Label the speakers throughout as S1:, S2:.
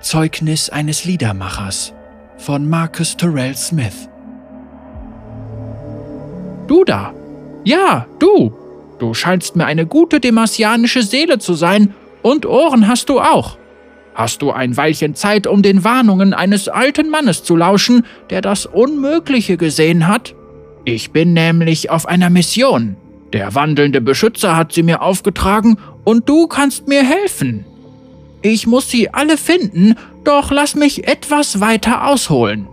S1: Zeugnis eines Liedermachers von Marcus Terrell Smith.
S2: Du da. Ja, du. Du scheinst mir eine gute demasianische Seele zu sein und Ohren hast du auch. Hast du ein Weilchen Zeit, um den Warnungen eines alten Mannes zu lauschen, der das Unmögliche gesehen hat? Ich bin nämlich auf einer Mission. Der wandelnde Beschützer hat sie mir aufgetragen und du kannst mir helfen. Ich muss sie alle finden, doch lass mich etwas weiter ausholen.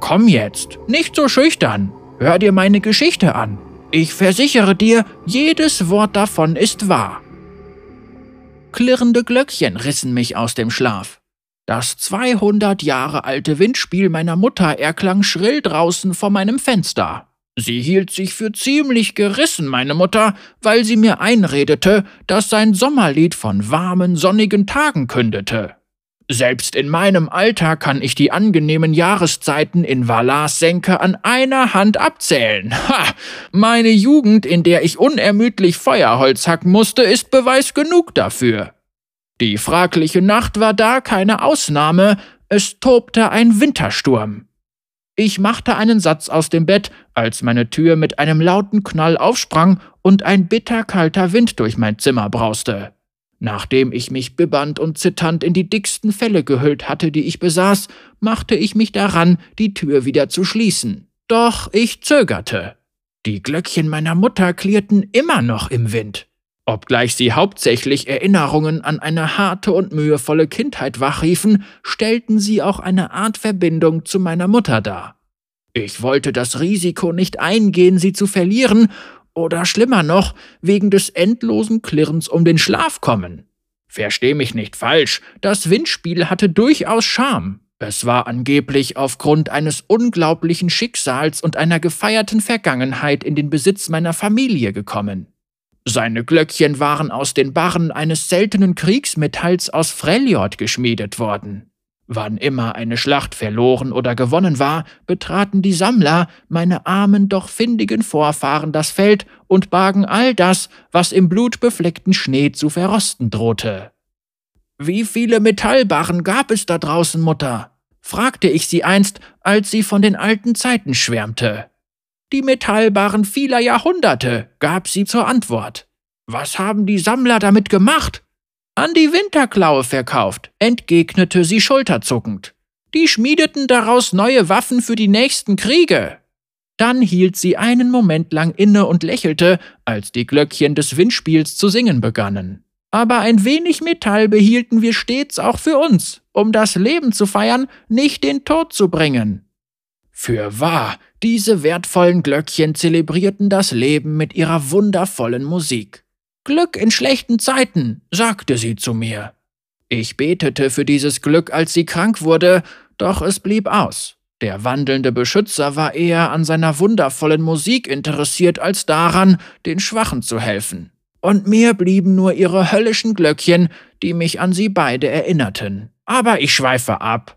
S2: Komm jetzt, nicht so schüchtern. Hör dir meine Geschichte an. Ich versichere dir, jedes Wort davon ist wahr. Klirrende Glöckchen rissen mich aus dem Schlaf. Das 200 Jahre alte Windspiel meiner Mutter erklang schrill draußen vor meinem Fenster. Sie hielt sich für ziemlich gerissen, meine Mutter, weil sie mir einredete, dass sein Sommerlied von warmen, sonnigen Tagen kündete. Selbst in meinem Alter kann ich die angenehmen Jahreszeiten in Valars Senke an einer Hand abzählen. Ha! Meine Jugend, in der ich unermüdlich Feuerholz hacken musste, ist Beweis genug dafür. Die fragliche Nacht war da keine Ausnahme, es tobte ein Wintersturm. Ich machte einen Satz aus dem Bett, als meine Tür mit einem lauten Knall aufsprang und ein bitterkalter Wind durch mein Zimmer brauste. Nachdem ich mich bibbernd und zitternd in die dicksten Felle gehüllt hatte, die ich besaß, machte ich mich daran, die Tür wieder zu schließen. Doch ich zögerte. Die Glöckchen meiner Mutter klirrten immer noch im Wind. Obgleich sie hauptsächlich Erinnerungen an eine harte und mühevolle Kindheit wachriefen, stellten sie auch eine Art Verbindung zu meiner Mutter dar. Ich wollte das Risiko nicht eingehen, sie zu verlieren, oder schlimmer noch, wegen des endlosen Klirrens um den Schlaf kommen. Versteh mich nicht falsch, das Windspiel hatte durchaus Charme. Es war angeblich aufgrund eines unglaublichen Schicksals und einer gefeierten Vergangenheit in den Besitz meiner Familie gekommen. Seine Glöckchen waren aus den Barren eines seltenen Kriegsmetalls aus Freljord geschmiedet worden. Wann immer eine Schlacht verloren oder gewonnen war, betraten die Sammler, meine armen, doch findigen Vorfahren, das Feld und bargen all das, was im blutbefleckten Schnee zu verrosten drohte. Wie viele Metallbarren gab es da draußen, Mutter? fragte ich sie einst, als sie von den alten Zeiten schwärmte. Die Metallbarren vieler Jahrhunderte, gab sie zur Antwort. Was haben die Sammler damit gemacht? An die Winterklaue verkauft, entgegnete sie schulterzuckend. Die schmiedeten daraus neue Waffen für die nächsten Kriege. Dann hielt sie einen Moment lang inne und lächelte, als die Glöckchen des Windspiels zu singen begannen. Aber ein wenig Metall behielten wir stets auch für uns, um das Leben zu feiern, nicht den Tod zu bringen. Für wahr, diese wertvollen Glöckchen zelebrierten das Leben mit ihrer wundervollen Musik. Glück in schlechten Zeiten, sagte sie zu mir. Ich betete für dieses Glück, als sie krank wurde, doch es blieb aus. Der wandelnde Beschützer war eher an seiner wundervollen Musik interessiert als daran, den Schwachen zu helfen. Und mir blieben nur ihre höllischen Glöckchen, die mich an sie beide erinnerten. Aber ich schweife ab.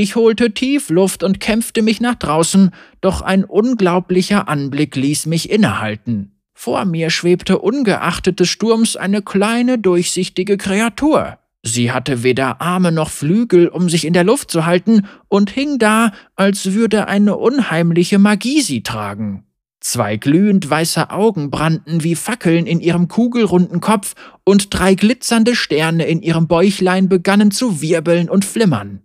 S2: Ich holte tief Luft und kämpfte mich nach draußen, doch ein unglaublicher Anblick ließ mich innehalten. Vor mir schwebte ungeachtet des Sturms eine kleine, durchsichtige Kreatur. Sie hatte weder Arme noch Flügel, um sich in der Luft zu halten, und hing da, als würde eine unheimliche Magie sie tragen. Zwei glühend weiße Augen brannten wie Fackeln in ihrem kugelrunden Kopf, und drei glitzernde Sterne in ihrem Bäuchlein begannen zu wirbeln und flimmern.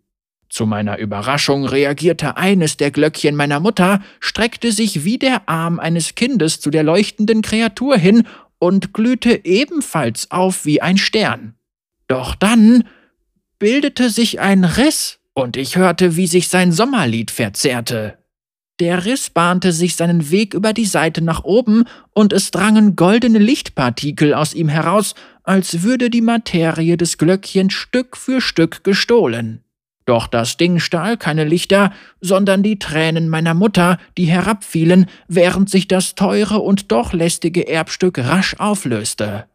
S2: Zu meiner Überraschung reagierte eines der Glöckchen meiner Mutter, streckte sich wie der Arm eines Kindes zu der leuchtenden Kreatur hin und glühte ebenfalls auf wie ein Stern. Doch dann bildete sich ein Riss, und ich hörte, wie sich sein Sommerlied verzerrte. Der Riss bahnte sich seinen Weg über die Seite nach oben, und es drangen goldene Lichtpartikel aus ihm heraus, als würde die Materie des Glöckchen Stück für Stück gestohlen. Doch das Ding stahl keine Lichter, sondern die Tränen meiner Mutter, die herabfielen, während sich das teure und doch lästige Erbstück rasch auflöste.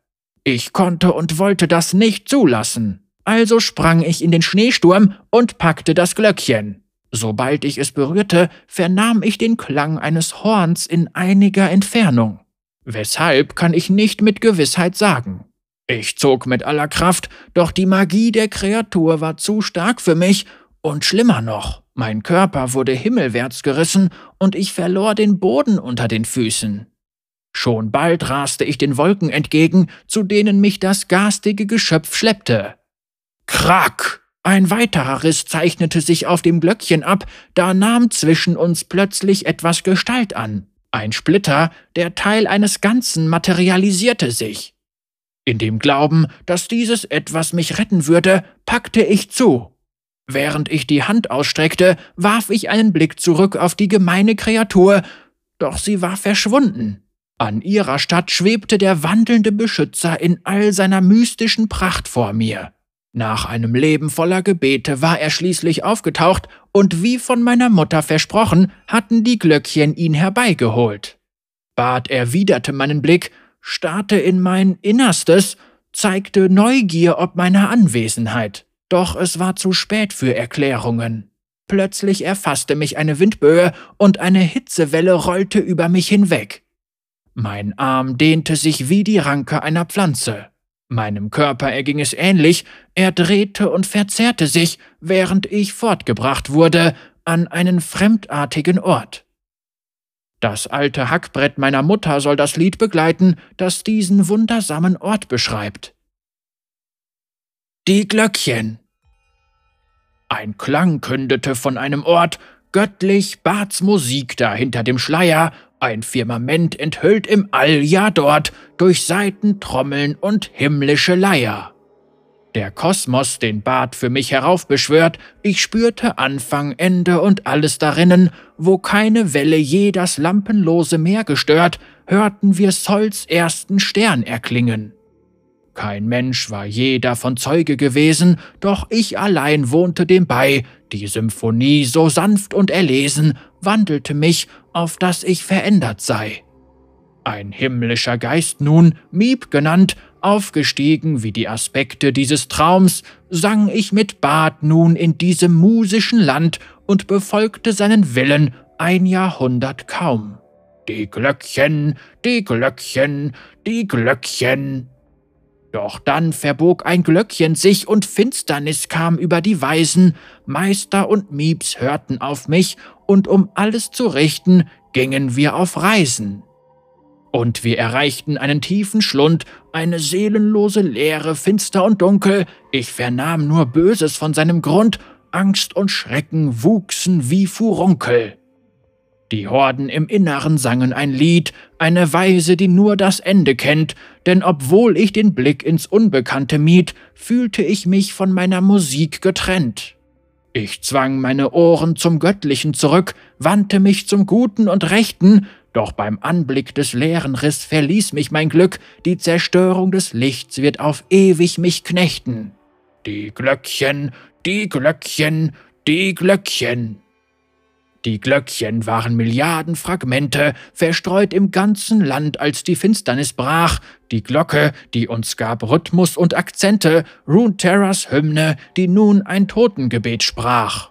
S2: Ich konnte und wollte das nicht zulassen. Also sprang ich in den Schneesturm und packte das Glöckchen. Sobald ich es berührte, vernahm ich den Klang eines Horns in einiger Entfernung. Weshalb kann ich nicht mit Gewissheit sagen. Ich zog mit aller Kraft, doch die Magie der Kreatur war zu stark für mich, und schlimmer noch, mein Körper wurde himmelwärts gerissen und ich verlor den Boden unter den Füßen. Schon bald raste ich den Wolken entgegen, zu denen mich das garstige Geschöpf schleppte. Krack! Ein weiterer Riss zeichnete sich auf dem Glöckchen ab, da nahm zwischen uns plötzlich etwas Gestalt an. Ein Splitter, der Teil eines Ganzen, materialisierte sich. In dem Glauben, dass dieses etwas mich retten würde, packte ich zu. Während ich die Hand ausstreckte, warf ich einen Blick zurück auf die gemeine Kreatur, doch sie war verschwunden. An ihrer Stadt schwebte der wandelnde Beschützer in all seiner mystischen Pracht vor mir. Nach einem Leben voller Gebete war er schließlich aufgetaucht, und wie von meiner Mutter versprochen, hatten die Glöckchen ihn herbeigeholt. Bart erwiderte meinen Blick, starrte in mein Innerstes, zeigte Neugier ob meiner Anwesenheit. Doch es war zu spät für Erklärungen. Plötzlich erfasste mich eine Windböe und eine Hitzewelle rollte über mich hinweg. Mein Arm dehnte sich wie die Ranke einer Pflanze. Meinem Körper erging es ähnlich, er drehte und verzerrte sich, während ich fortgebracht wurde an einen fremdartigen Ort. Das alte Hackbrett meiner Mutter soll das Lied begleiten, das diesen wundersamen Ort beschreibt. Die Glöckchen. Ein Klang kündete von einem Ort, göttlich Barts Musik da hinter dem Schleier, ein Firmament enthüllt im All ja dort durch Saitentrommeln und himmlische Leier. Der Kosmos den Bart für mich heraufbeschwört, ich spürte Anfang, Ende und alles darinnen, wo keine Welle je das lampenlose Meer gestört, hörten wir Sols ersten Stern erklingen. Kein Mensch war je davon Zeuge gewesen, doch ich allein wohnte dem bei, die Symphonie so sanft und erlesen wandelte mich, auf dass ich verändert sei. Ein himmlischer Geist nun, Mieb genannt, aufgestiegen wie die Aspekte dieses Traums, sang ich mit Bart nun in diesem musischen Land und befolgte seinen Willen ein Jahrhundert kaum. Die Glöckchen, die Glöckchen, die Glöckchen, doch dann verbog ein Glöckchen sich und Finsternis kam über die Weisen, Meister und Miebs hörten auf mich, und um alles zu richten, gingen wir auf Reisen. Und wir erreichten einen tiefen Schlund, eine seelenlose Leere, finster und dunkel, ich vernahm nur Böses von seinem Grund, Angst und Schrecken wuchsen wie Furunkel. Die Horden im Inneren sangen ein Lied, eine Weise, die nur das Ende kennt, denn obwohl ich den Blick ins Unbekannte mied, fühlte ich mich von meiner Musik getrennt. Ich zwang meine Ohren zum Göttlichen zurück, wandte mich zum Guten und Rechten, doch beim Anblick des leeren Riss verließ mich mein Glück, die Zerstörung des Lichts wird auf ewig mich knechten. Die Glöckchen, die Glöckchen, die Glöckchen. Die Glöckchen waren Milliarden Fragmente, verstreut im ganzen Land, als die Finsternis brach. Die Glocke, die uns gab Rhythmus und Akzente, Runeterras Hymne, die nun ein Totengebet sprach.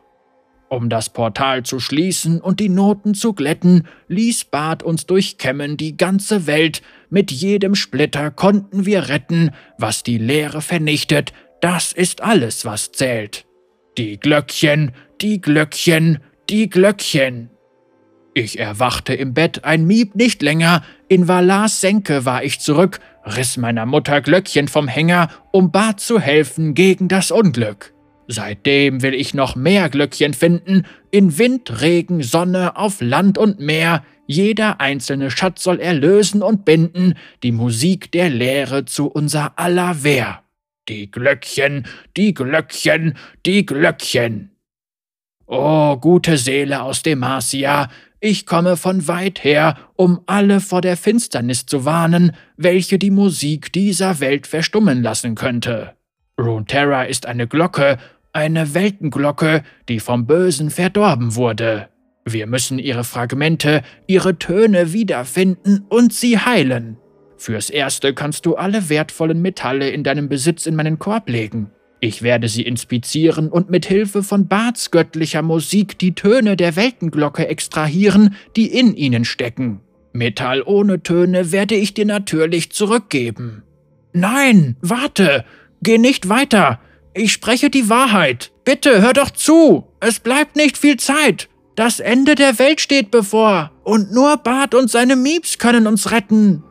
S2: Um das Portal zu schließen und die Noten zu glätten, ließ Bart uns durchkämmen die ganze Welt. Mit jedem Splitter konnten wir retten, was die Leere vernichtet, das ist alles, was zählt. Die Glöckchen, die Glöckchen, die Glöckchen. Ich erwachte im Bett, ein Mieb nicht länger, in Valars Senke war ich zurück, riss meiner Mutter Glöckchen vom Hänger, um Bart zu helfen gegen das Unglück. Seitdem will ich noch mehr Glöckchen finden, in Wind, Regen, Sonne, auf Land und Meer, jeder einzelne Schatz soll erlösen und binden, die Musik der Lehre zu unser aller Wehr. Die Glöckchen, die Glöckchen, die Glöckchen. Oh, gute Seele aus Demacia, ich komme von weit her, um alle vor der Finsternis zu warnen, welche die Musik dieser Welt verstummen lassen könnte. Runeterra ist eine Glocke, eine Weltenglocke, die vom Bösen verdorben wurde. Wir müssen ihre Fragmente, ihre Töne wiederfinden und sie heilen. Fürs Erste kannst du alle wertvollen Metalle in deinem Besitz in meinen Korb legen. Ich werde sie inspizieren und mit Hilfe von Barts göttlicher Musik die Töne der Weltenglocke extrahieren, die in ihnen stecken. Metall ohne Töne werde ich dir natürlich zurückgeben. Nein, warte. Geh nicht weiter. Ich spreche die Wahrheit. Bitte, hör doch zu. Es bleibt nicht viel Zeit. Das Ende der Welt steht bevor. Und nur Bart und seine Mieps können uns retten.